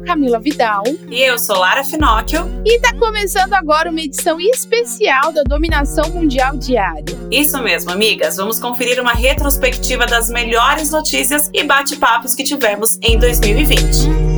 Camila Vidal. E eu sou Lara Finocchio. E tá começando agora uma edição especial da Dominação Mundial Diária. Isso mesmo, amigas. Vamos conferir uma retrospectiva das melhores notícias e bate-papos que tivemos em 2020.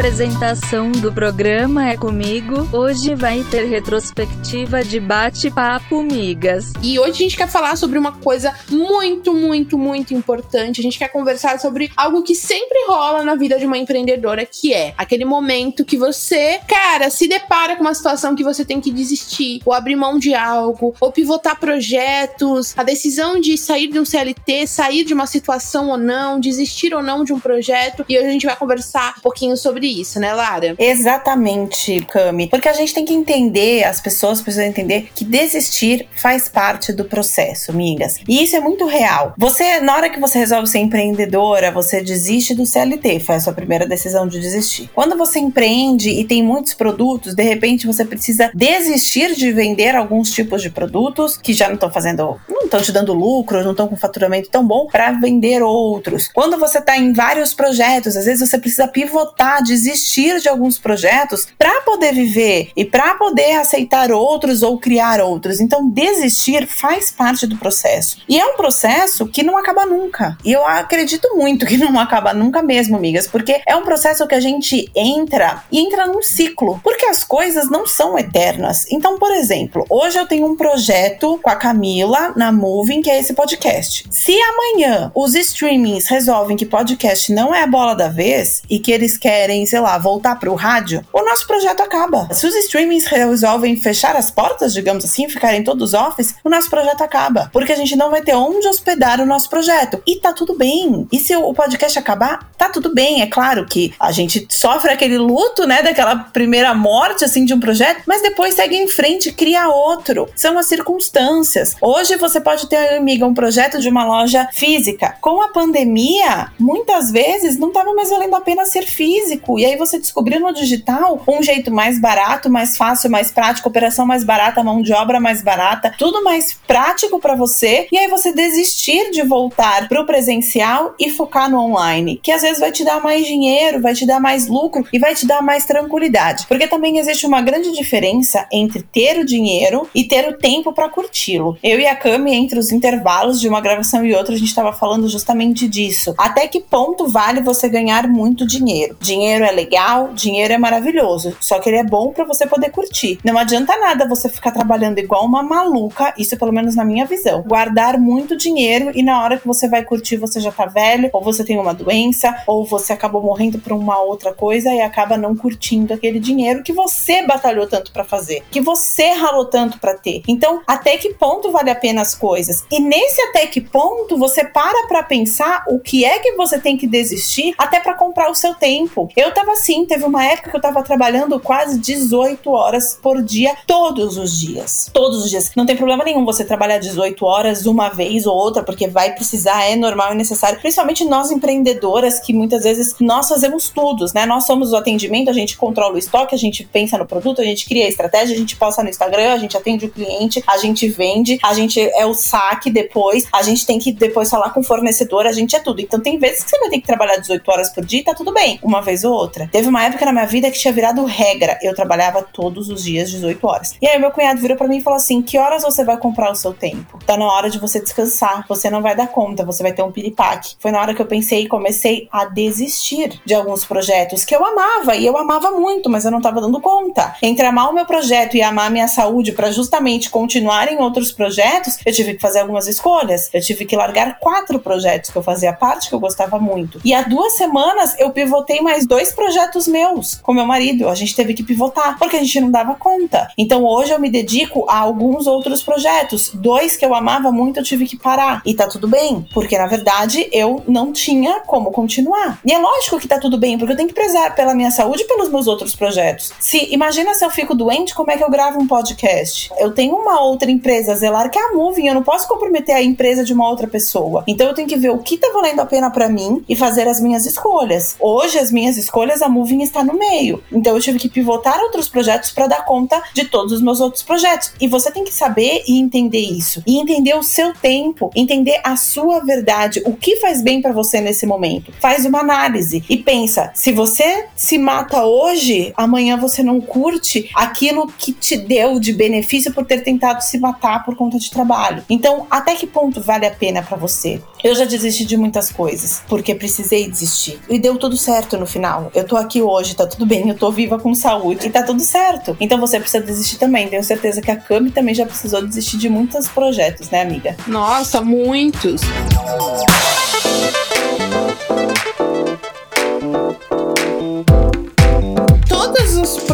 Apresentação do programa é comigo. Hoje vai ter retrospectiva de bate-papo migas. E hoje a gente quer falar sobre uma coisa muito, muito, muito importante. A gente quer conversar sobre algo que sempre rola na vida de uma empreendedora, que é aquele momento que você, cara, se depara com uma situação que você tem que desistir, ou abrir mão de algo, ou pivotar projetos, a decisão de sair de um CLT, sair de uma situação ou não, desistir ou não de um projeto. E hoje a gente vai conversar um pouquinho sobre isso, né, Lara? Exatamente, Cami. Porque a gente tem que entender, as pessoas precisam entender que desistir faz parte do processo, amigas. E isso é muito real. Você, na hora que você resolve ser empreendedora, você desiste do CLT, foi a sua primeira decisão de desistir. Quando você empreende e tem muitos produtos, de repente você precisa desistir de vender alguns tipos de produtos que já não estão fazendo, não estão te dando lucro, não estão com faturamento tão bom para vender outros. Quando você está em vários projetos, às vezes você precisa pivotar, desistir de alguns projetos para poder viver e para poder aceitar outros ou criar outros. Então, desistir faz parte do processo. E é um processo que não acaba nunca. E eu acredito muito que não acaba nunca mesmo, amigas, porque é um processo que a gente entra e entra num ciclo, porque as coisas não são eternas. Então, por exemplo, hoje eu tenho um projeto com a Camila na Moving, que é esse podcast. Se amanhã os streamings resolvem que podcast não é a bola da vez e que eles querem sei lá, voltar para o rádio, o nosso projeto acaba. Se os streamings resolvem fechar as portas, digamos assim, ficarem todos office, o nosso projeto acaba. Porque a gente não vai ter onde hospedar o nosso projeto. E tá tudo bem. E se o podcast acabar, tá tudo bem. É claro que a gente sofre aquele luto, né, daquela primeira morte, assim, de um projeto, mas depois segue em frente, cria outro. São as circunstâncias. Hoje você pode ter, amiga, um projeto de uma loja física. Com a pandemia, muitas vezes não tava mais valendo a pena ser físico. E aí você descobriu no digital um jeito mais barato, mais fácil, mais prático, operação mais barata, mão de obra mais barata, tudo mais prático para você. E aí você desistir de voltar pro presencial e focar no online, que às vezes vai te dar mais dinheiro, vai te dar mais lucro e vai te dar mais tranquilidade. Porque também existe uma grande diferença entre ter o dinheiro e ter o tempo para curti-lo. Eu e a Cami, entre os intervalos de uma gravação e outra, a gente estava falando justamente disso. Até que ponto vale você ganhar muito dinheiro? Dinheiro dinheiro é legal, dinheiro é maravilhoso, só que ele é bom para você poder curtir. Não adianta nada você ficar trabalhando igual uma maluca, isso pelo menos na minha visão. Guardar muito dinheiro e na hora que você vai curtir você já tá velho, ou você tem uma doença, ou você acabou morrendo por uma outra coisa e acaba não curtindo aquele dinheiro que você batalhou tanto para fazer, que você ralou tanto para ter. Então, até que ponto vale a pena as coisas? E nesse até que ponto você para para pensar o que é que você tem que desistir até para comprar o seu tempo. Eu eu tava assim, teve uma época que eu tava trabalhando quase 18 horas por dia, todos os dias. Todos os dias. Não tem problema nenhum você trabalhar 18 horas uma vez ou outra, porque vai precisar, é normal e necessário. Principalmente nós empreendedoras, que muitas vezes nós fazemos tudo, né? Nós somos o atendimento, a gente controla o estoque, a gente pensa no produto, a gente cria a estratégia, a gente posta no Instagram, a gente atende o cliente, a gente vende, a gente é o saque depois, a gente tem que depois falar com o fornecedor, a gente é tudo. Então tem vezes que você vai ter que trabalhar 18 horas por dia e tá tudo bem. Uma vez ou outra. Teve uma época na minha vida que tinha virado regra. Eu trabalhava todos os dias 18 horas. E aí meu cunhado virou para mim e falou assim: "Que horas você vai comprar o seu tempo? Tá na hora de você descansar. Você não vai dar conta, você vai ter um piripaque". Foi na hora que eu pensei e comecei a desistir de alguns projetos que eu amava e eu amava muito, mas eu não tava dando conta. Entre amar o meu projeto e amar a minha saúde para justamente continuar em outros projetos, eu tive que fazer algumas escolhas. Eu tive que largar quatro projetos que eu fazia parte que eu gostava muito. E há duas semanas eu pivotei mais dois projetos projetos meus com meu marido. A gente teve que pivotar porque a gente não dava conta. Então hoje eu me dedico a alguns outros projetos. Dois que eu amava muito eu tive que parar. E tá tudo bem, porque na verdade eu não tinha como continuar. E é lógico que tá tudo bem, porque eu tenho que prezar pela minha saúde e pelos meus outros projetos. Se imagina se eu fico doente, como é que eu gravo um podcast? Eu tenho uma outra empresa zelar que é a Moving, eu não posso comprometer a empresa de uma outra pessoa. Então eu tenho que ver o que tá valendo a pena para mim e fazer as minhas escolhas. Hoje as minhas escolhas mas a Moving está no meio. Então eu tive que pivotar outros projetos para dar conta de todos os meus outros projetos. E você tem que saber e entender isso. E entender o seu tempo, entender a sua verdade, o que faz bem para você nesse momento. Faz uma análise e pensa, se você se mata hoje, amanhã você não curte aquilo que te deu de benefício por ter tentado se matar por conta de trabalho. Então, até que ponto vale a pena para você? Eu já desisti de muitas coisas, porque precisei desistir. E deu tudo certo no final. Eu tô aqui hoje, tá tudo bem, eu tô viva com saúde e tá tudo certo. Então você precisa desistir também. Tenho certeza que a Cami também já precisou desistir de muitos projetos, né, amiga? Nossa, muitos.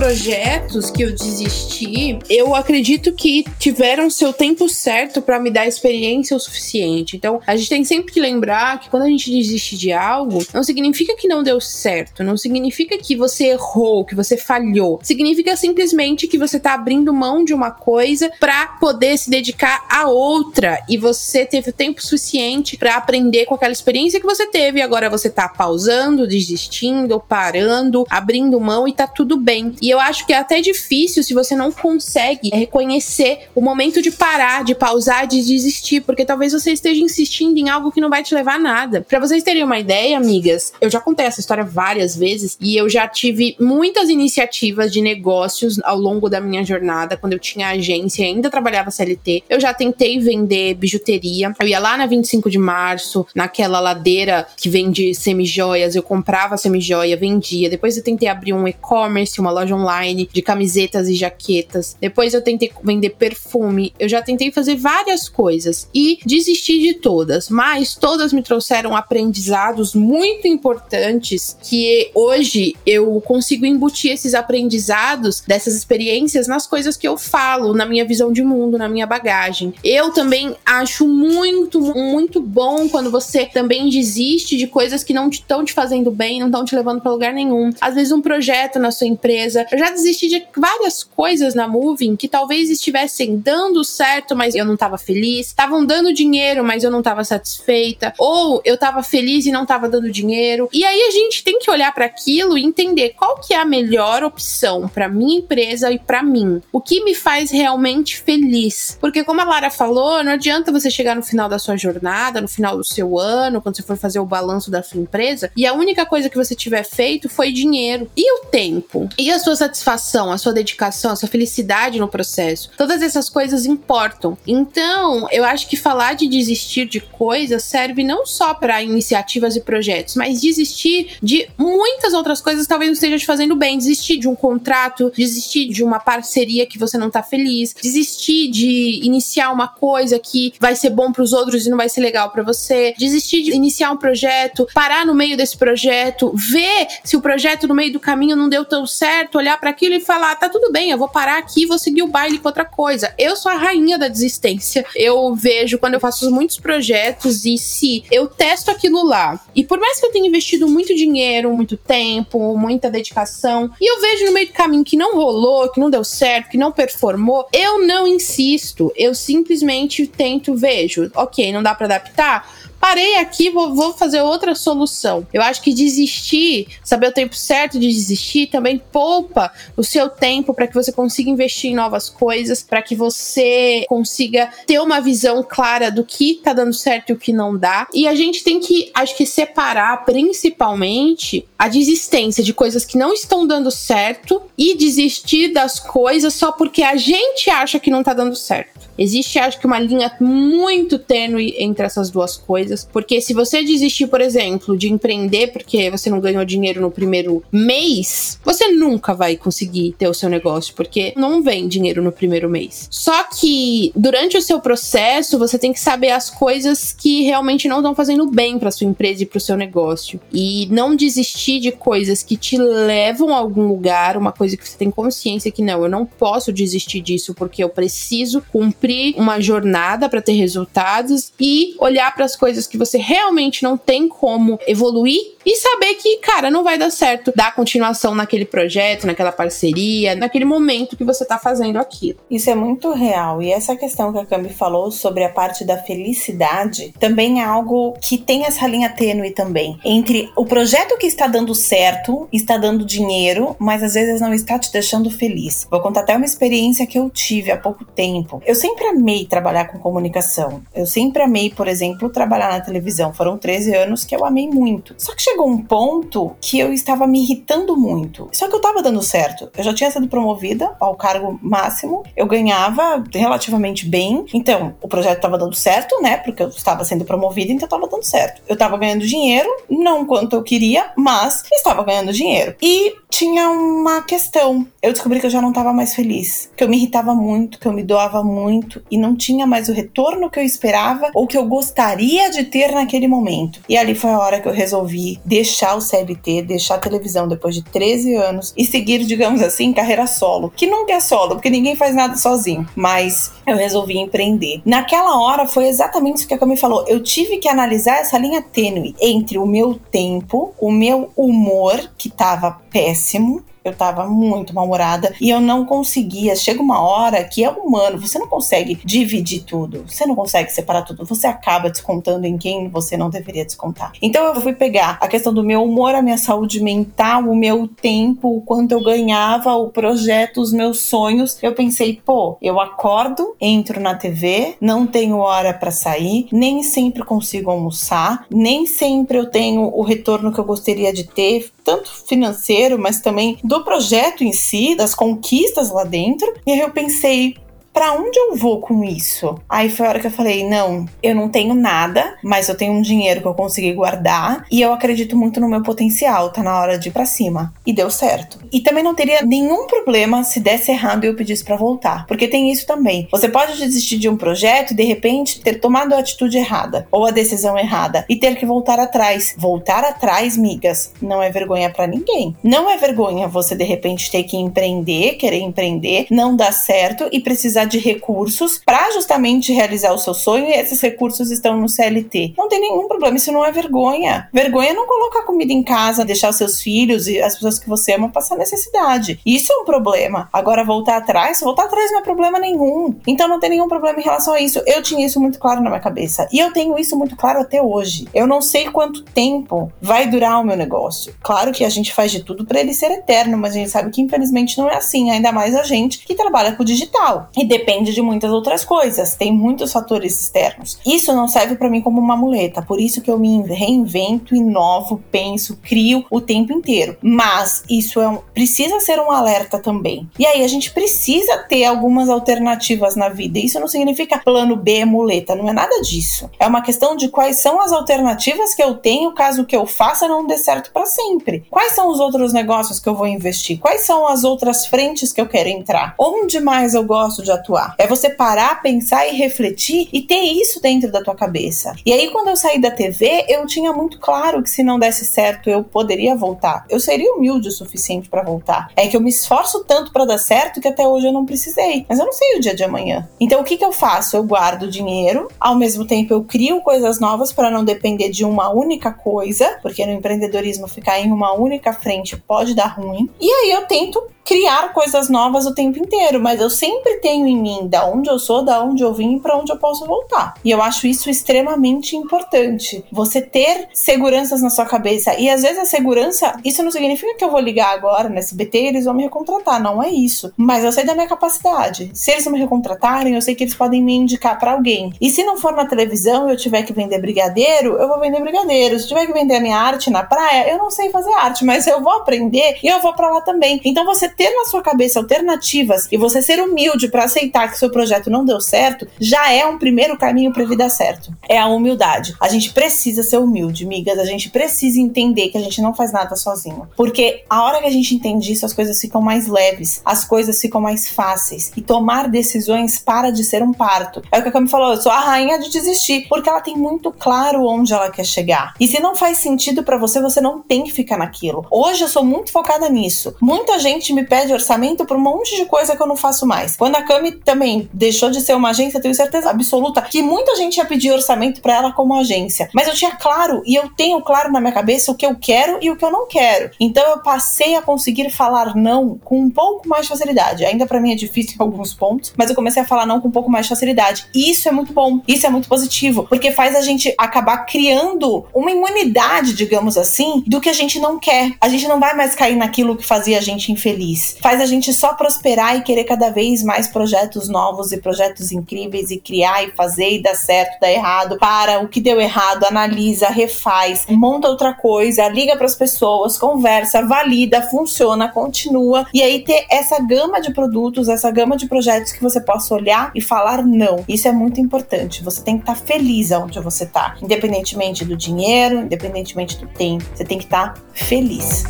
Projetos que eu desisti, eu acredito que tiveram seu tempo certo para me dar experiência o suficiente. Então, a gente tem sempre que lembrar que quando a gente desiste de algo, não significa que não deu certo, não significa que você errou, que você falhou. Significa simplesmente que você tá abrindo mão de uma coisa para poder se dedicar a outra e você teve o tempo suficiente para aprender com aquela experiência que você teve e agora você tá pausando, desistindo, parando, abrindo mão e tá tudo bem. E eu acho que é até difícil se você não consegue reconhecer o momento de parar, de pausar, de desistir, porque talvez você esteja insistindo em algo que não vai te levar a nada. Para vocês terem uma ideia, amigas, eu já contei essa história várias vezes e eu já tive muitas iniciativas de negócios ao longo da minha jornada, quando eu tinha agência e ainda trabalhava CLT. Eu já tentei vender bijuteria. Eu ia lá na 25 de março, naquela ladeira que vende semijoias, eu comprava semijoia, vendia. Depois eu tentei abrir um e-commerce, uma loja online de camisetas e jaquetas. Depois eu tentei vender perfume. Eu já tentei fazer várias coisas e desisti de todas, mas todas me trouxeram aprendizados muito importantes que hoje eu consigo embutir esses aprendizados dessas experiências nas coisas que eu falo, na minha visão de mundo, na minha bagagem. Eu também acho muito, muito bom quando você também desiste de coisas que não estão te fazendo bem, não estão te levando para lugar nenhum. Às vezes um projeto na sua empresa eu já desisti de várias coisas na Moving que talvez estivessem dando certo, mas eu não estava feliz. Estavam dando dinheiro, mas eu não estava satisfeita. Ou eu estava feliz e não estava dando dinheiro. E aí a gente tem que olhar para aquilo e entender qual que é a melhor opção para minha empresa e para mim. O que me faz realmente feliz. Porque como a Lara falou, não adianta você chegar no final da sua jornada, no final do seu ano, quando você for fazer o balanço da sua empresa, e a única coisa que você tiver feito foi dinheiro. E o tempo? E as suas satisfação, a sua dedicação, a sua felicidade no processo. Todas essas coisas importam. Então, eu acho que falar de desistir de coisas serve não só para iniciativas e projetos, mas desistir de muitas outras coisas talvez não esteja te fazendo bem. Desistir de um contrato, desistir de uma parceria que você não tá feliz, desistir de iniciar uma coisa que vai ser bom para os outros e não vai ser legal para você, desistir de iniciar um projeto, parar no meio desse projeto, ver se o projeto no meio do caminho não deu tão certo, olhar para aquilo e falar: tá tudo bem, eu vou parar aqui e vou seguir o baile com outra coisa. Eu sou a rainha da desistência. Eu vejo quando eu faço muitos projetos e se eu testo aquilo lá, e por mais que eu tenha investido muito dinheiro, muito tempo, muita dedicação, e eu vejo no meio do caminho que não rolou, que não deu certo, que não performou, eu não insisto. Eu simplesmente tento, vejo, ok, não dá para adaptar parei aqui, vou, vou fazer outra solução. Eu acho que desistir, saber o tempo certo de desistir, também poupa o seu tempo para que você consiga investir em novas coisas, para que você consiga ter uma visão clara do que tá dando certo e o que não dá. E a gente tem que, acho que, separar principalmente a desistência de coisas que não estão dando certo e desistir das coisas só porque a gente acha que não tá dando certo. Existe, acho que, uma linha muito tênue entre essas duas coisas, porque se você desistir, por exemplo, de empreender porque você não ganhou dinheiro no primeiro mês, você nunca vai conseguir ter o seu negócio, porque não vem dinheiro no primeiro mês. Só que durante o seu processo, você tem que saber as coisas que realmente não estão fazendo bem para sua empresa e para o seu negócio. E não desistir de coisas que te levam a algum lugar, uma coisa que você tem consciência que não, eu não posso desistir disso porque eu preciso cumprir sempre uma jornada para ter resultados e olhar para as coisas que você realmente não tem como evoluir e saber que, cara, não vai dar certo dar continuação naquele projeto, naquela parceria, naquele momento que você tá fazendo aquilo. Isso é muito real. E essa questão que a Cami falou sobre a parte da felicidade também é algo que tem essa linha tênue também. Entre o projeto que está dando certo, está dando dinheiro, mas às vezes não está te deixando feliz. Vou contar até uma experiência que eu tive há pouco tempo. Eu sempre amei trabalhar com comunicação. Eu sempre amei, por exemplo, trabalhar na televisão. Foram 13 anos que eu amei muito. Só que chegou um ponto que eu estava me irritando muito. Só que eu estava dando certo. Eu já tinha sido promovida ao cargo máximo, eu ganhava relativamente bem. Então, o projeto estava dando certo, né? Porque eu estava sendo promovida, então estava dando certo. Eu estava ganhando dinheiro, não quanto eu queria, mas estava ganhando dinheiro. E tinha uma questão. Eu descobri que eu já não estava mais feliz, que eu me irritava muito, que eu me doava muito e não tinha mais o retorno que eu esperava ou que eu gostaria de ter naquele momento. E ali foi a hora que eu resolvi deixar o CLT, deixar a televisão depois de 13 anos e seguir, digamos assim, carreira solo. Que nunca é solo, porque ninguém faz nada sozinho. Mas eu resolvi empreender. Naquela hora foi exatamente isso que a Cami falou. Eu tive que analisar essa linha tênue entre o meu tempo, o meu humor, que estava péssimo, máximo eu tava muito mal-humorada e eu não conseguia. Chega uma hora que é humano, você não consegue dividir tudo, você não consegue separar tudo, você acaba descontando em quem você não deveria descontar. Então eu fui pegar a questão do meu humor, a minha saúde mental, o meu tempo, o quanto eu ganhava, o projeto, os meus sonhos. Eu pensei, pô, eu acordo, entro na TV, não tenho hora para sair, nem sempre consigo almoçar, nem sempre eu tenho o retorno que eu gostaria de ter, tanto financeiro, mas também do projeto em si, das conquistas lá dentro. E aí eu pensei, para onde eu vou com isso? Aí foi a hora que eu falei: não, eu não tenho nada, mas eu tenho um dinheiro que eu consegui guardar e eu acredito muito no meu potencial, tá na hora de ir pra cima. E deu certo. E também não teria nenhum problema se desse errado e eu pedisse para voltar, porque tem isso também. Você pode desistir de um projeto e de repente ter tomado a atitude errada ou a decisão errada e ter que voltar atrás. Voltar atrás, migas, não é vergonha para ninguém. Não é vergonha você de repente ter que empreender, querer empreender, não dar certo e precisar de recursos para justamente realizar o seu sonho e esses recursos estão no CLT. Não tem nenhum problema, isso não é vergonha. Vergonha é não colocar comida em casa, deixar os seus filhos e as pessoas que você ama passar necessidade. Isso é um problema. Agora, voltar atrás, voltar atrás não é problema nenhum. Então não tem nenhum problema em relação a isso. Eu tinha isso muito claro na minha cabeça. E eu tenho isso muito claro até hoje. Eu não sei quanto tempo vai durar o meu negócio. Claro que a gente faz de tudo para ele ser eterno, mas a gente sabe que infelizmente não é assim, ainda mais a gente que trabalha com o digital. E depende de muitas outras coisas, tem muitos fatores externos. Isso não serve para mim como uma muleta, por isso que eu me reinvento, inovo, penso, crio o tempo inteiro. Mas isso é um, precisa ser um alerta também. E aí a gente precisa ter algumas alternativas na vida. Isso não significa plano B, muleta, não é nada disso. É uma questão de quais são as alternativas que eu tenho caso o que eu faça não dê certo para sempre. Quais são os outros negócios que eu vou investir? Quais são as outras frentes que eu quero entrar? Onde mais eu gosto de atuar? Atuar. É você parar, pensar e refletir e ter isso dentro da tua cabeça. E aí, quando eu saí da TV, eu tinha muito claro que se não desse certo, eu poderia voltar. Eu seria humilde o suficiente para voltar. É que eu me esforço tanto para dar certo que até hoje eu não precisei. Mas eu não sei o dia de amanhã. Então, o que, que eu faço? Eu guardo dinheiro, ao mesmo tempo eu crio coisas novas para não depender de uma única coisa, porque no empreendedorismo ficar em uma única frente pode dar ruim. E aí eu tento criar coisas novas o tempo inteiro, mas eu sempre tenho em mim da onde eu sou, da onde eu vim e para onde eu posso voltar. E eu acho isso extremamente importante. Você ter seguranças na sua cabeça. E às vezes a segurança, isso não significa que eu vou ligar agora no SBT e eles vão me recontratar, não é isso. Mas eu sei da minha capacidade. Se eles me recontratarem, eu sei que eles podem me indicar para alguém. E se não for na televisão eu tiver que vender brigadeiro, eu vou vender brigadeiro. Se tiver que vender a minha arte na praia, eu não sei fazer arte, mas eu vou aprender e eu vou para lá também. Então você ter na sua cabeça alternativas e você ser humilde para aceitar que seu projeto não deu certo, já é um primeiro caminho para dar certo. É a humildade. A gente precisa ser humilde, migas. A gente precisa entender que a gente não faz nada sozinho. Porque a hora que a gente entende isso, as coisas ficam mais leves, as coisas ficam mais fáceis. E tomar decisões para de ser um parto. É o que a Cami falou, eu sou a rainha de desistir, porque ela tem muito claro onde ela quer chegar. E se não faz sentido para você, você não tem que ficar naquilo. Hoje eu sou muito focada nisso. Muita gente me pede orçamento por um monte de coisa que eu não faço mais. Quando a Cami Também deixou de ser uma agência, tenho certeza absoluta que muita gente ia pedir orçamento para ela como agência. Mas eu tinha claro e eu tenho claro na minha cabeça o que eu quero e o que eu não quero. Então eu passei a conseguir falar não com um pouco mais de facilidade. Ainda para mim é difícil em alguns pontos, mas eu comecei a falar não com um pouco mais de facilidade. E isso é muito bom, isso é muito positivo, porque faz a gente acabar criando uma imunidade, digamos assim, do que a gente não quer. A gente não vai mais cair naquilo que fazia a gente infeliz. Faz a gente só prosperar e querer cada vez mais projetos novos e projetos incríveis e criar e fazer e dar certo, dar errado. Para o que deu errado, analisa, refaz, monta outra coisa, liga para as pessoas, conversa, valida, funciona, continua e aí ter essa gama de produtos, essa gama de projetos que você possa olhar e falar não. Isso é muito importante. Você tem que estar tá feliz onde você está, independentemente do dinheiro, independentemente do tempo. Você tem que estar tá feliz.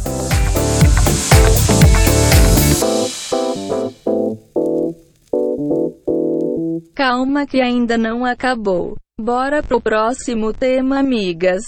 Calma que ainda não acabou. Bora pro próximo tema, amigas.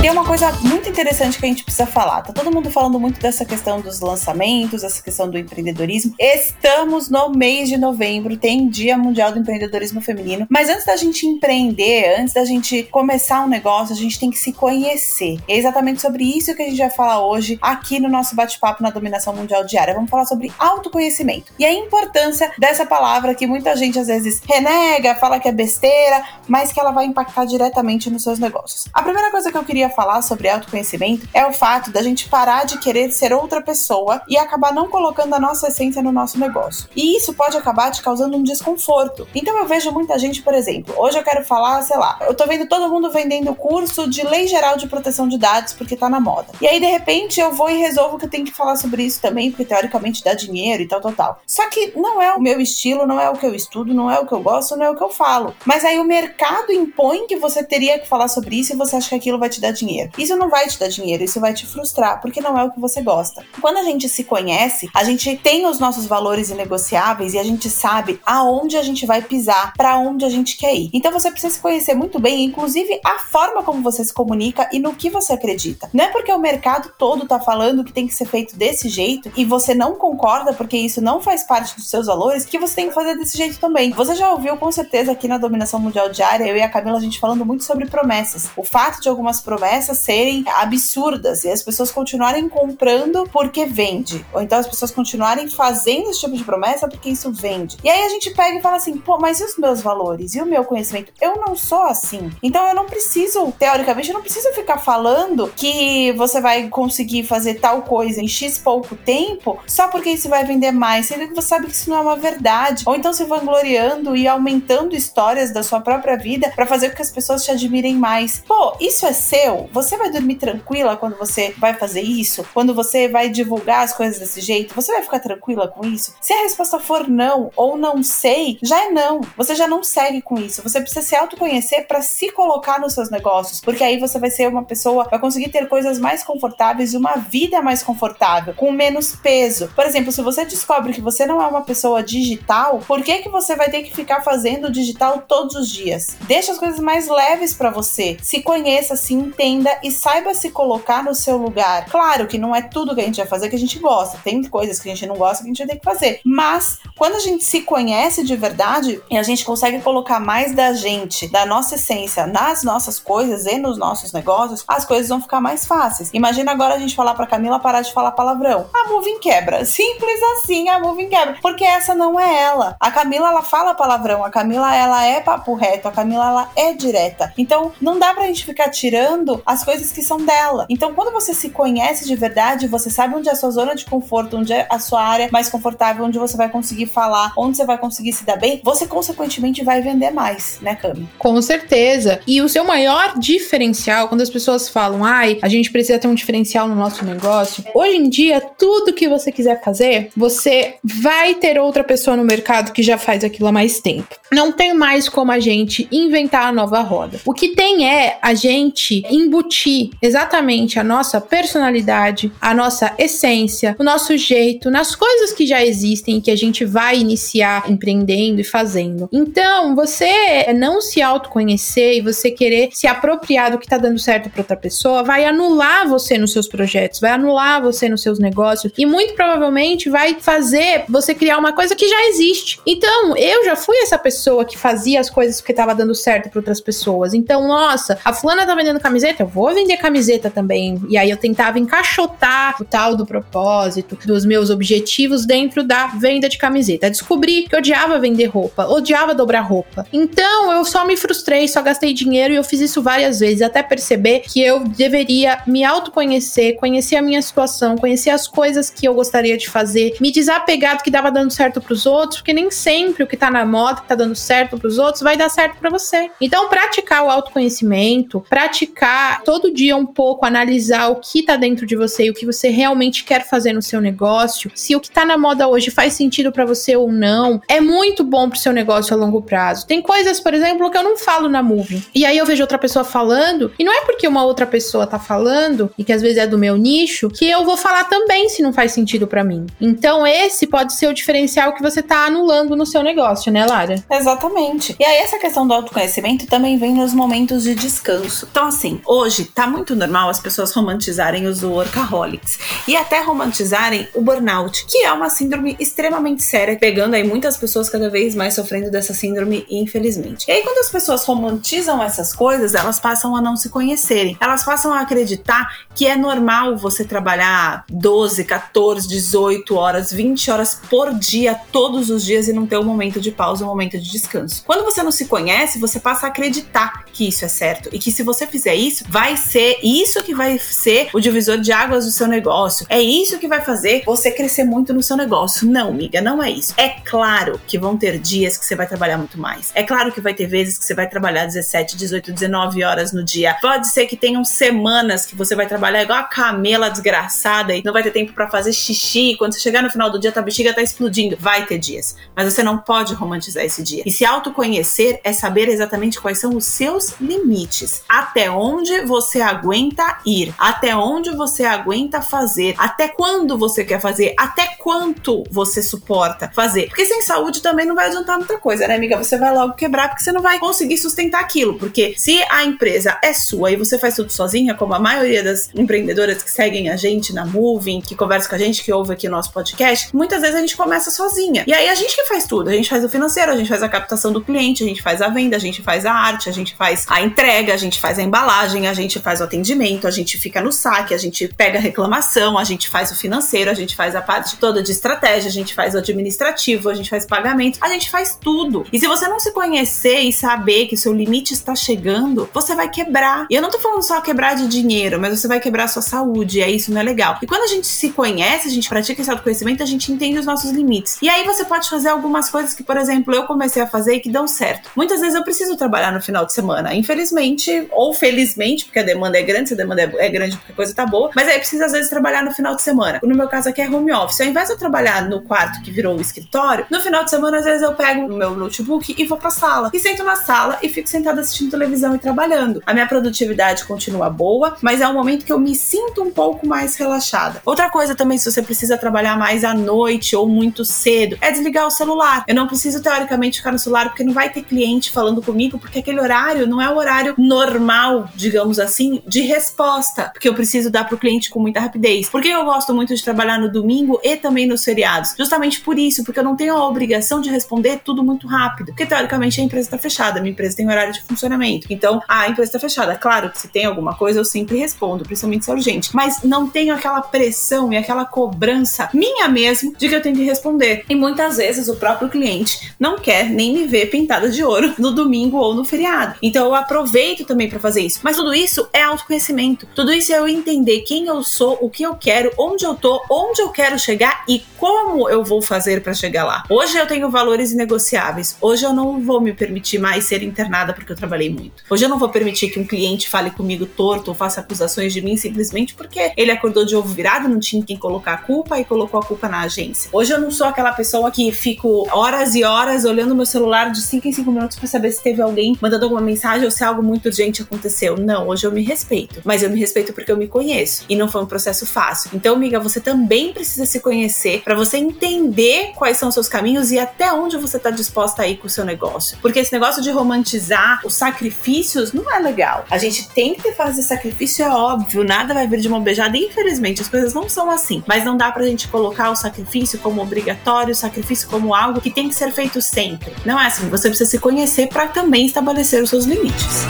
Tem uma coisa muito interessante que a gente precisa falar. Tá todo mundo falando muito dessa questão dos lançamentos, essa questão do empreendedorismo. Estamos no mês de novembro, tem Dia Mundial do Empreendedorismo Feminino. Mas antes da gente empreender, antes da gente começar um negócio, a gente tem que se conhecer. É exatamente sobre isso que a gente vai falar hoje aqui no nosso bate-papo na Dominação Mundial Diária. Vamos falar sobre autoconhecimento e a importância dessa palavra que muita gente às vezes renega, fala que é besteira, mas que ela vai impactar diretamente nos seus negócios. A primeira coisa que eu queria falar sobre autoconhecimento é o fato da gente parar de querer ser outra pessoa e acabar não colocando a nossa essência no nosso negócio. E isso pode acabar te causando um desconforto. Então eu vejo muita gente, por exemplo, hoje eu quero falar, sei lá, eu tô vendo todo mundo vendendo curso de lei geral de proteção de dados porque tá na moda. E aí de repente eu vou e resolvo que eu tenho que falar sobre isso também, porque teoricamente dá dinheiro e tal, tal, tal. Só que não é o meu estilo, não é o que eu estudo, não é o que eu gosto, não é o que eu falo. Mas aí o mercado impõe que você teria que falar sobre isso e você acha que aquilo vai te dar dinheiro. Isso não vai te dar dinheiro, isso vai te frustrar, porque não é o que você gosta. Quando a gente se conhece, a gente tem os nossos valores inegociáveis e a gente sabe aonde a gente vai pisar, para onde a gente quer ir. Então você precisa se conhecer muito bem, inclusive a forma como você se comunica e no que você acredita. Não é porque o mercado todo tá falando que tem que ser feito desse jeito e você não concorda porque isso não faz parte dos seus valores que você tem que fazer desse jeito também. Você já ouviu com certeza aqui na Dominação Mundial Diária, eu e a Camila a gente falando muito sobre promessas. O fato de algumas promessas serem absurdas e as pessoas continuarem comprando porque vende. Ou então as pessoas continuarem fazendo esse tipo de promessa porque isso vende. E aí a gente pega e fala assim, pô, mas e os meus valores? E o meu conhecimento? Eu não sou assim. Então eu não preciso, teoricamente, eu não preciso ficar falando que você vai conseguir fazer tal coisa em X pouco tempo só porque isso vai vender mais, sendo que você sabe que isso não é uma verdade. Ou então se vangloriando e aumentando histórias da sua própria vida para fazer com que as pessoas te admirem mais. Pô, isso é seu? Você vai dormir tranquila quando você vai fazer isso? Quando você vai divulgar as coisas desse jeito? Você vai ficar tranquila com isso? Se a resposta for não ou não sei, já é não. Você já não segue com isso. Você precisa se autoconhecer para se colocar nos seus negócios, porque aí você vai ser uma pessoa, vai conseguir ter coisas mais confortáveis e uma vida mais confortável, com menos peso. Por exemplo, se você descobre que você não é uma pessoa digital, por que que você vai ter que ficar fazendo digital todos os dias? Deixa as coisas mais leves para você. Se conheça, se entenda e saiba se colocar no seu lugar. Claro que não é tudo que a gente vai fazer que a gente gosta. Tem coisas que a gente não gosta que a gente vai ter que fazer. Mas quando a gente se conhece de verdade e a gente consegue colocar mais da gente, da nossa essência nas nossas coisas e nos nossos negócios, as coisas vão ficar mais fáceis. Imagina agora a gente falar pra Camila parar de falar palavrão. A Moving quebra. Simples assim, a Moving quebra. Porque essa não é ela. A Camila, ela fala palavrão. A Camila, ela é papo reto. A Camila, ela é direta. Então, não dá pra gente ficar tirando as coisas que são dela. Então, quando você se conhece de verdade, você sabe onde é a sua zona de conforto, onde é a sua área mais confortável, onde você vai conseguir falar, onde você vai conseguir se dar bem, você consequentemente vai vender mais, né, Cami? Com certeza. E o seu maior diferencial, quando as pessoas falam, ai, a gente precisa ter um diferencial no nosso negócio, hoje em dia, tudo que você quiser fazer, você vai ter outra pessoa no mercado que já faz aquilo há mais tempo. Não tem mais como a gente inventar a nova roda. O que tem é a gente embutir exatamente a nossa personalidade, a nossa essência, o nosso jeito nas coisas que já existem e que a gente vai iniciar empreendendo e fazendo. Então, você não se autoconhecer e você querer se apropriar do que tá dando certo para outra pessoa vai anular você nos seus projetos, vai anular você nos seus negócios e muito provavelmente vai fazer você criar uma coisa que já existe. Então, eu já fui essa pessoa que fazia as coisas porque tava dando certo para outras pessoas. Então, nossa, a fulana tá vendendo camiseta, eu vou vender camiseta também. E aí eu tentava encaixotar o tal do propósito, dos meus objetivos dentro da venda de camiseta. Descobri que odiava vender roupa, odiava dobrar roupa. Então, eu só me frustrei, só gastei dinheiro e eu fiz isso várias vezes até perceber que eu deveria me autoconhecer, conhecer a minha situação, conhecer as coisas que eu gostaria de fazer, me desapegar do que dava dando certo para os outros, porque nem sempre o que tá na moda, que tá dando certo para os outros, vai dar certo para você. Então, praticar o autoconhecimento, praticar todo dia um pouco, analisar o que tá dentro de você e o que você realmente quer fazer no seu negócio, se o que tá na moda hoje faz sentido para você ou não, é muito bom pro seu negócio a longo prazo. Tem coisas, por exemplo, que eu não falo na Move. E aí eu vejo outra pessoa falando, e não é porque uma outra pessoa tá falando, e que às vezes é do meu nicho, que eu vou falar também se não faz sentido para mim. Então, esse pode ser o diferencial que você tá anulando no seu negócio, né, Lara? Exatamente. E aí, essa questão do autoconhecimento também vem nos momentos de descanso. Então, assim, hoje tá muito normal as pessoas romantizarem os workaholics e até romantizarem o burnout, que é uma síndrome extremamente séria, pegando aí muitas pessoas cada vez mais sofrendo dessa síndrome, infelizmente. E aí, quando as pessoas romantizam essas coisas, elas passam a não se conhecerem. Elas passam a acreditar que é normal você trabalhar 12, 14, 18 horas, 20 horas por dia, todos os dias, e não ter um momento de pausa, um momento de descanso. Quando você não se conhece, você passa a acreditar que isso é certo e que se você fizer isso, vai ser isso que vai ser o divisor de águas do seu negócio. É isso que vai fazer você crescer muito no seu negócio. Não, amiga, não é isso. É claro que vão ter dias que você vai trabalhar muito mais. É claro que vai ter vezes que você vai trabalhar 17, 18, 19 horas no dia. Pode ser que tenham semanas que você vai trabalhar igual a camela desgraçada e não vai ter tempo para fazer xixi. Quando você chegar no final do dia, tua bexiga tá explodindo. Vai ter dias. Mas você não pode romantizar esse dia. E se autoconhecer é saber exatamente quais são os seus limites. Até onde você aguenta ir. Até onde você aguenta fazer. Até quando você quer fazer. Até quanto você suporta fazer. Porque sem saúde também não vai adiantar muita coisa, né, amiga? Você vai logo quebrar porque você não vai conseguir sustentar aquilo. Porque se a empresa é sua e você faz tudo sozinha, como a maioria das empreendedoras que seguem a gente na Moving, que conversa com a gente, que ouve aqui o nosso podcast, muitas vezes a gente começa sozinha. E aí a gente que faz tudo. A gente faz o financeiro, a gente faz a captação do cliente, a gente faz a venda, a gente faz a arte, a gente faz a entrega, a gente faz a embalagem, a gente faz o atendimento, a gente fica no saque, a gente pega a reclamação, a gente faz o financeiro, a gente faz a parte toda de estratégia, a gente faz o administrativo, a gente faz pagamento, a gente faz tudo. E se você não se conhecer e saber que seu limite está chegando, você vai quebrar. E eu não tô falando só quebrar de dinheiro, mas você vai quebrar a sua saúde, e aí isso não é legal. E quando a gente se conhece, a gente pratica esse autoconhecimento, a gente entende os nossos limites. E aí você pode fazer algumas coisas que, por exemplo, eu comecei a fazer e que dão certo. Muitas vezes eu preciso trabalhar no final de semana. Infelizmente, ou felizmente, porque a demanda é grande, se a demanda é grande porque a coisa tá boa, mas aí precisa às vezes trabalhar no final de semana. No meu caso aqui é home office. Ao invés de eu trabalhar no quarto que virou o escritório, no final de semana às vezes eu pego o meu notebook e vou pra sala. E sento na sala e fico sentada assistindo televisão e trabalhando. A minha produtividade continua boa, mas é um momento que eu me sinto um pouco mais relaxada. Outra coisa também, se você precisa trabalhar mais à noite ou muito cedo, é desligar o celular. Eu não preciso, teoricamente, ficar no celular porque não vai ter cliente falando comigo, porque aquele horário não é o horário normal, digamos assim, de resposta, porque eu preciso dar pro cliente com muita rapidez. Porque eu gosto muito de trabalhar no domingo e também nos feriados? Justamente por isso, porque eu não tenho a obrigação de responder tudo muito rápido. Porque, teoricamente, a empresa está fechada, minha empresa tem horário de funcionamento. Então, a empresa está fechada. Claro que se tem alguma coisa, eu sempre respondo, principalmente se é urgente. Mas não tenho aquela pressão e aquela cobrança minha mesmo de que eu tenho que responder. E muitas vezes o próprio cliente não quer nem me ver pintada de ouro no domingo ou no feriado. Então eu aproveito também para fazer isso. Mas tudo isso é autoconhecimento. Tudo isso é eu entender quem eu sou, o que eu quero, onde eu tô, onde eu quero chegar e como eu vou fazer para chegar lá. Hoje eu tenho valores inegociáveis. Hoje eu não vou me permitir mais ser internada porque eu trabalhei muito. Hoje eu não vou permitir que um cliente fale comigo torto ou faça acusações de mim simplesmente porque ele acordou de ovo virado, não tinha quem colocar a culpa e colocou a culpa na agência. Hoje eu não sou aquela pessoa que fico horas e horas olhando meu celular de 5 em 5 minutos para saber se teve alguém mandando alguma mensagem ou se algo muito urgente aconteceu. Não, hoje eu me respeito. Mas eu me respeito porque eu me conheço. E não foi um processo fácil. Então, amiga, você também precisa se conhecer para você entender quais são seus caminhos e até onde você tá disposta a ir com o seu negócio. Porque esse negócio de romantizar os sacrifícios não é legal. A gente tem que fazer sacrifício, é óbvio. Nada vai vir de mão beijada. Infelizmente, as coisas não são assim. Mas não dá pra gente colocar o sacrifício como obrigatório, o sacrifício como algo que tem que ser feito sempre. Não é assim. Você precisa se conhecer para também estabelecer os seus limites.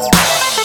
Música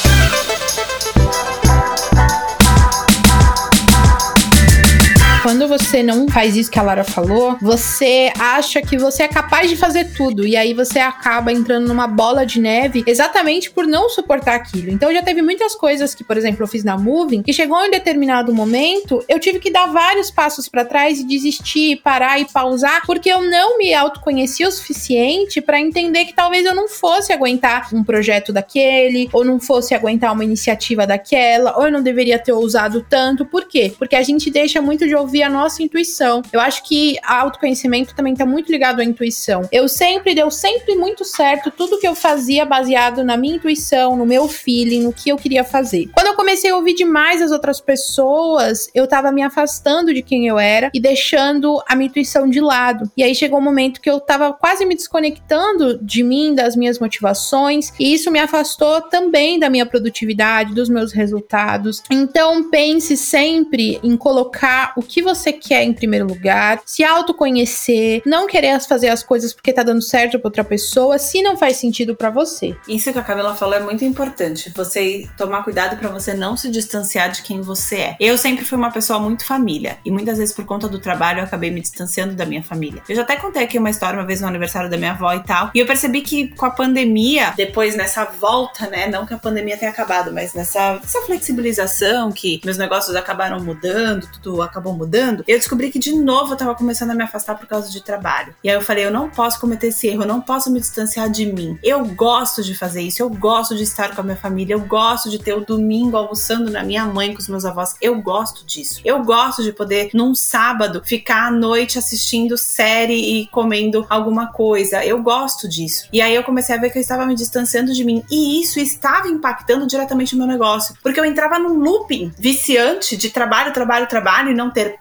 quando você não faz isso que a Lara falou, você acha que você é capaz de fazer tudo. E aí você acaba entrando numa bola de neve exatamente por não suportar aquilo. Então já teve muitas coisas que, por exemplo, eu fiz na Moving, que chegou em determinado momento, eu tive que dar vários passos para trás e desistir, parar e pausar, porque eu não me autoconhecia o suficiente para entender que talvez eu não fosse aguentar um projeto daquele, ou não fosse aguentar uma iniciativa daquela, ou eu não deveria ter ousado tanto. Por quê? Porque a gente deixa muito de ouvir a nossa intuição. Eu acho que autoconhecimento também está muito ligado à intuição. Eu sempre deu sempre muito certo tudo que eu fazia baseado na minha intuição, no meu feeling, no que eu queria fazer. Quando eu comecei a ouvir demais as outras pessoas, eu tava me afastando de quem eu era e deixando a minha intuição de lado. E aí chegou um momento que eu tava quase me desconectando de mim, das minhas motivações, e isso me afastou também da minha produtividade, dos meus resultados. Então pense sempre em colocar o que você quer em primeiro lugar, se autoconhecer, não querer fazer as coisas porque tá dando certo pra outra pessoa, se não faz sentido para você. Isso que a Camila falou é muito importante. Você tomar cuidado para você não se distanciar de quem você é. Eu sempre fui uma pessoa muito família e muitas vezes por conta do trabalho eu acabei me distanciando da minha família. Eu já até contei aqui uma história uma vez no aniversário da minha avó e tal, e eu percebi que com a pandemia, depois nessa volta, né, não que a pandemia tenha acabado, mas nessa, nessa flexibilização que meus negócios acabaram mudando, tudo acabou mudando mudando, eu descobri que de novo eu tava começando a me afastar por causa de trabalho. E aí eu falei, eu não posso cometer esse erro, eu não posso me distanciar de mim. Eu gosto de fazer isso, eu gosto de estar com a minha família, eu gosto de ter o domingo almoçando na minha mãe com os meus avós. Eu gosto disso. Eu gosto de poder, num sábado, ficar à noite assistindo série e comendo alguma coisa. Eu gosto disso. E aí eu comecei a ver que eu estava me distanciando de mim. E isso estava impactando diretamente o meu negócio. Porque eu entrava num looping viciante de trabalho, trabalho, trabalho e não ter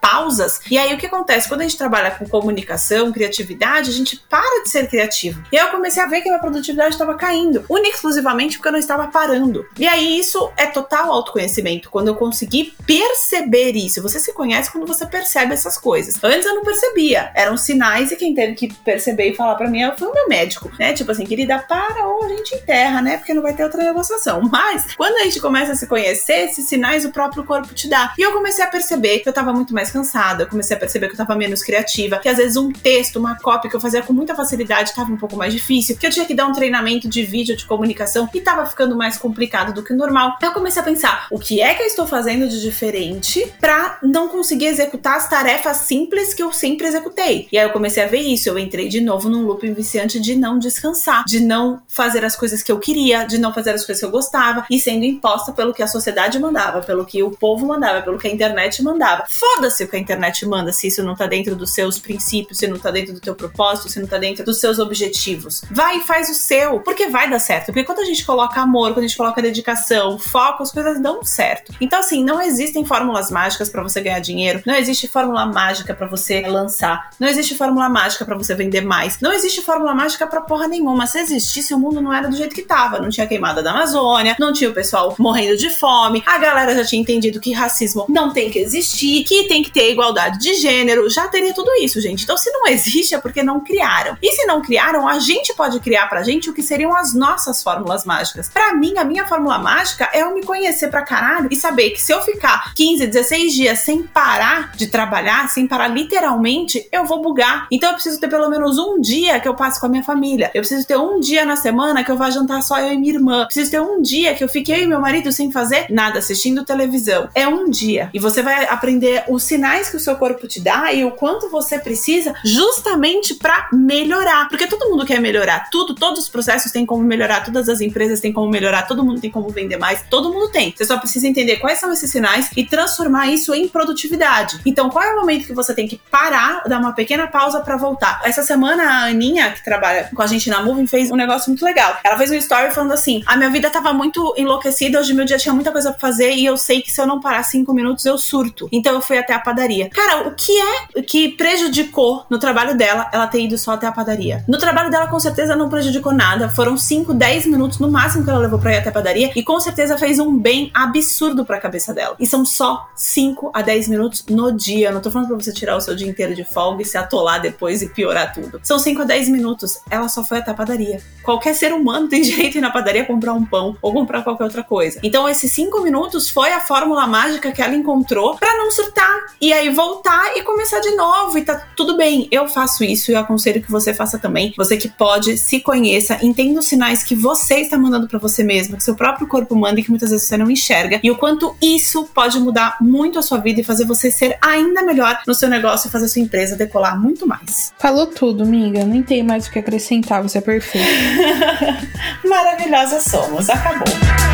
E aí o que acontece? Quando a gente trabalha com comunicação, criatividade, a gente para de ser criativo. E aí eu comecei a ver que minha produtividade estava caindo, única exclusivamente porque eu não estava parando. E aí isso é total autoconhecimento. Quando eu consegui perceber isso, você se conhece quando você percebe essas coisas. Antes eu não percebia, eram sinais e quem teve que perceber e falar para mim foi o meu médico, né? Tipo assim, querida, para ou a gente enterra, né? Porque não vai ter outra negociação. Mas quando a gente começa a se conhecer, esses sinais o próprio corpo te dá. E eu comecei a perceber que eu tava muito mais cansada, eu comecei a perceber que eu tava menos criativa, que às vezes um texto, uma cópia que eu fazia com muita facilidade tava um pouco mais difícil, que eu tinha que dar um treinamento de vídeo, de comunicação e tava ficando mais complicado do que o normal. Eu comecei a pensar, o que é que eu estou fazendo de diferente para não conseguir executar as tarefas simples que eu sempre executei? E aí eu comecei a ver isso, eu entrei de novo num loop viciante de não descansar, de não fazer as coisas que eu queria, de não fazer as coisas que eu gostava e sendo imposta pelo que a sociedade mandava, pelo que o povo mandava, pelo que a internet mandava. Foda-se o que a internet manda, se isso não tá dentro dos seus princípios, se não tá dentro do teu propósito, se não tá dentro dos seus objetivos. Vai e faz o seu, porque vai dar certo. Porque quando a gente coloca amor, quando a gente coloca dedicação, foco, as coisas dão certo. Então, assim, não existem fórmulas mágicas para você ganhar dinheiro, não existe fórmula mágica para você lançar, não existe fórmula mágica para você vender mais, não existe fórmula mágica para porra nenhuma. Se existisse, o mundo não era do jeito que tava. Não tinha queimada da Amazônia, não tinha o pessoal morrendo de fome, a galera já tinha entendido que racismo não tem que existir, que tem que ter igualdade de gênero, já teria tudo isso, gente. Então, se não existe, é porque não criaram. E se não criaram, a gente pode criar pra gente o que seriam as nossas fórmulas mágicas. Para mim, a minha fórmula mágica é eu me conhecer pra caralho e saber que se eu ficar 15, 16 dias sem parar de trabalhar, sem parar literalmente, eu vou bugar. Então, eu preciso ter pelo menos um dia que eu passe com a minha família. Eu preciso ter um dia na semana que eu vá jantar só eu e minha irmã. Preciso ter um dia que eu fique eu e meu marido sem fazer nada, assistindo televisão. É um dia. E você vai aprender os sinais sinais que o seu corpo te dá e o quanto você precisa justamente para melhorar. Porque todo mundo quer melhorar, tudo, todos os processos têm como melhorar, todas as empresas têm como melhorar, todo mundo tem como vender mais, todo mundo tem. Você só precisa entender quais são esses sinais e transformar isso em produtividade. Então, qual é o momento que você tem que parar, dar uma pequena pausa para voltar? Essa semana a Aninha, que trabalha com a gente na Moving, fez um negócio muito legal. Ela fez um story falando assim: "A minha vida tava muito enlouquecida, hoje meu dia tinha muita coisa pra fazer e eu sei que se eu não parar cinco minutos eu surto. Então eu fui até a padaria. Cara, o que é que prejudicou no trabalho dela ela ter ido só até a padaria? No trabalho dela, com certeza, não prejudicou nada. Foram 5, 10 minutos no máximo que ela levou pra ir até a padaria e com certeza fez um bem absurdo pra cabeça dela. E são só 5 a 10 minutos no dia. Não tô falando pra você tirar o seu dia inteiro de folga e se atolar depois e piorar tudo. São 5 a 10 minutos. Ela só foi até a padaria. Qualquer ser humano tem direito de ir na padaria comprar um pão ou comprar qualquer outra coisa. Então, esses 5 minutos foi a fórmula mágica que ela encontrou para não surtar e aí voltar e começar de novo e tá tudo bem. Eu faço isso e eu aconselho que você faça também. Você que pode, se conheça, entenda os sinais que você está mandando para você mesmo, que seu próprio corpo manda e que muitas vezes você não enxerga e o quanto isso pode mudar muito a sua vida e fazer você ser ainda melhor no seu negócio e fazer sua empresa decolar muito mais. Falou tudo, amiga. Nem tem mais o que acrescentar, você é perfeita. Maravilhosa somos. Acabou.